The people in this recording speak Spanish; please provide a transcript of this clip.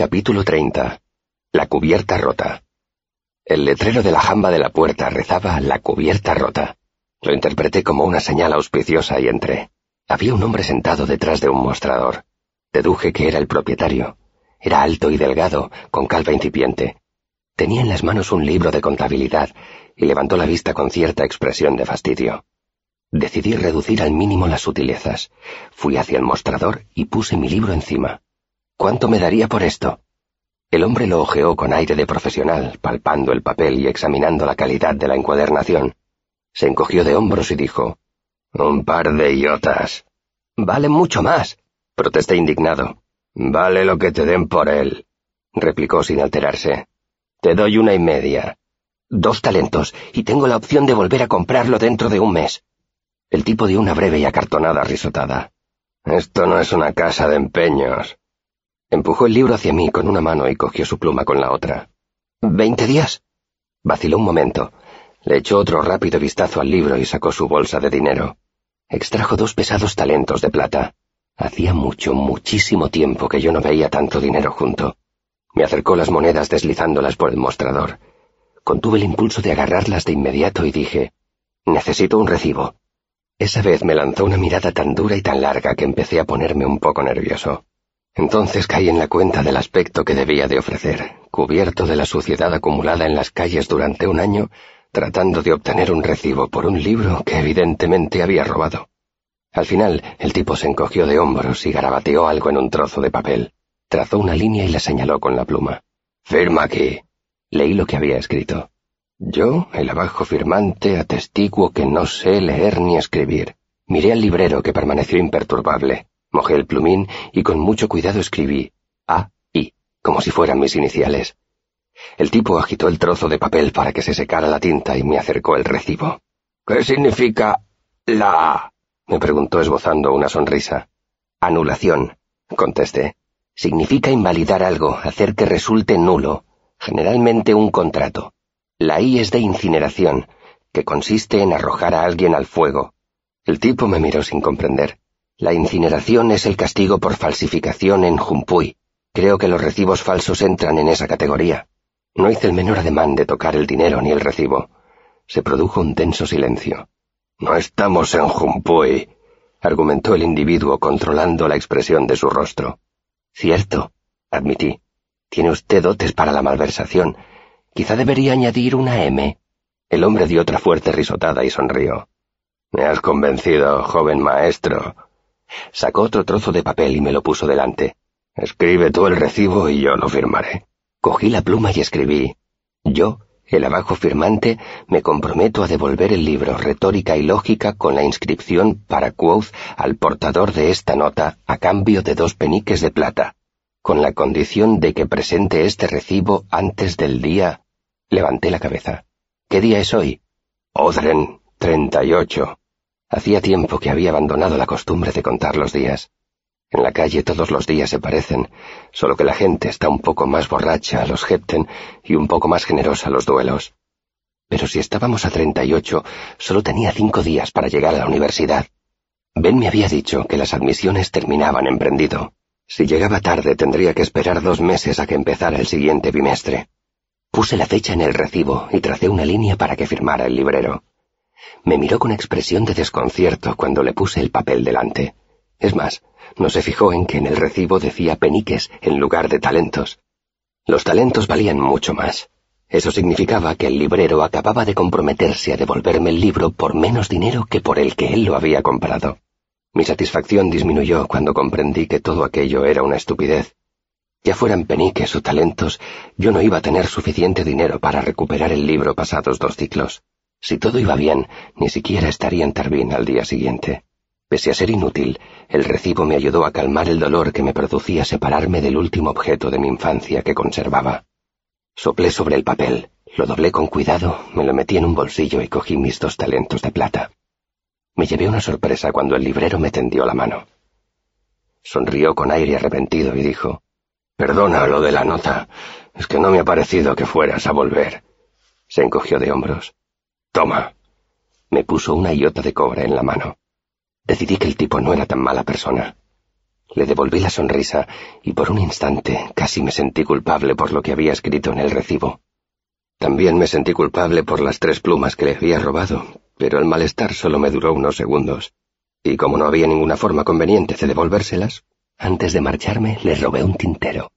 Capítulo 30. La cubierta rota. El letrero de la jamba de la puerta rezaba La cubierta rota. Lo interpreté como una señal auspiciosa y entré. Había un hombre sentado detrás de un mostrador. Deduje que era el propietario. Era alto y delgado, con calva incipiente. Tenía en las manos un libro de contabilidad y levantó la vista con cierta expresión de fastidio. Decidí reducir al mínimo las sutilezas. Fui hacia el mostrador y puse mi libro encima. ¿Cuánto me daría por esto? El hombre lo ojeó con aire de profesional, palpando el papel y examinando la calidad de la encuadernación. Se encogió de hombros y dijo, Un par de iotas. Vale mucho más, protesté indignado. Vale lo que te den por él, replicó sin alterarse. Te doy una y media. Dos talentos, y tengo la opción de volver a comprarlo dentro de un mes. El tipo dio una breve y acartonada risotada. Esto no es una casa de empeños. Empujó el libro hacia mí con una mano y cogió su pluma con la otra. ¿Veinte días? Vaciló un momento. Le echó otro rápido vistazo al libro y sacó su bolsa de dinero. Extrajo dos pesados talentos de plata. Hacía mucho, muchísimo tiempo que yo no veía tanto dinero junto. Me acercó las monedas deslizándolas por el mostrador. Contuve el impulso de agarrarlas de inmediato y dije, Necesito un recibo. Esa vez me lanzó una mirada tan dura y tan larga que empecé a ponerme un poco nervioso. Entonces caí en la cuenta del aspecto que debía de ofrecer, cubierto de la suciedad acumulada en las calles durante un año, tratando de obtener un recibo por un libro que evidentemente había robado. Al final, el tipo se encogió de hombros y garabateó algo en un trozo de papel. Trazó una línea y la señaló con la pluma. Firma aquí. Leí lo que había escrito. Yo, el abajo firmante, atestiguo que no sé leer ni escribir. Miré al librero que permaneció imperturbable. Mojé el plumín y con mucho cuidado escribí A, I, como si fueran mis iniciales. El tipo agitó el trozo de papel para que se secara la tinta y me acercó el recibo. ¿Qué significa la A? me preguntó esbozando una sonrisa. Anulación, contesté. Significa invalidar algo, hacer que resulte nulo, generalmente un contrato. La I es de incineración, que consiste en arrojar a alguien al fuego. El tipo me miró sin comprender. La incineración es el castigo por falsificación en Jumpuy. Creo que los recibos falsos entran en esa categoría. No hice el menor ademán de tocar el dinero ni el recibo. Se produjo un tenso silencio. No estamos en Jumpuy, argumentó el individuo controlando la expresión de su rostro. Cierto, admití. Tiene usted dotes para la malversación. Quizá debería añadir una M. El hombre dio otra fuerte risotada y sonrió. Me has convencido, joven maestro, Sacó otro trozo de papel y me lo puso delante. Escribe tú el recibo y yo lo firmaré. Cogí la pluma y escribí. Yo, el abajo firmante, me comprometo a devolver el libro Retórica y Lógica con la inscripción para Quoth al portador de esta nota a cambio de dos peniques de plata, con la condición de que presente este recibo antes del día. Levanté la cabeza. ¿Qué día es hoy? Odren, treinta y ocho. Hacía tiempo que había abandonado la costumbre de contar los días. En la calle todos los días se parecen, solo que la gente está un poco más borracha a los Hepten y un poco más generosa a los duelos. Pero si estábamos a treinta y ocho, solo tenía cinco días para llegar a la universidad. Ben me había dicho que las admisiones terminaban en prendido. Si llegaba tarde tendría que esperar dos meses a que empezara el siguiente bimestre. Puse la fecha en el recibo y tracé una línea para que firmara el librero. Me miró con expresión de desconcierto cuando le puse el papel delante. Es más, no se fijó en que en el recibo decía peniques en lugar de talentos. Los talentos valían mucho más. Eso significaba que el librero acababa de comprometerse a devolverme el libro por menos dinero que por el que él lo había comprado. Mi satisfacción disminuyó cuando comprendí que todo aquello era una estupidez. Ya fueran peniques o talentos, yo no iba a tener suficiente dinero para recuperar el libro pasados dos ciclos. Si todo iba bien, ni siquiera estaría en Tarbín al día siguiente. Pese a ser inútil, el recibo me ayudó a calmar el dolor que me producía separarme del último objeto de mi infancia que conservaba. Soplé sobre el papel, lo doblé con cuidado, me lo metí en un bolsillo y cogí mis dos talentos de plata. Me llevé una sorpresa cuando el librero me tendió la mano. Sonrió con aire arrepentido y dijo, Perdona lo de la nota, es que no me ha parecido que fueras a volver. Se encogió de hombros. Toma. Me puso una iota de cobre en la mano. Decidí que el tipo no era tan mala persona. Le devolví la sonrisa y por un instante casi me sentí culpable por lo que había escrito en el recibo. También me sentí culpable por las tres plumas que le había robado, pero el malestar solo me duró unos segundos, y como no había ninguna forma conveniente de devolvérselas, antes de marcharme le robé un tintero.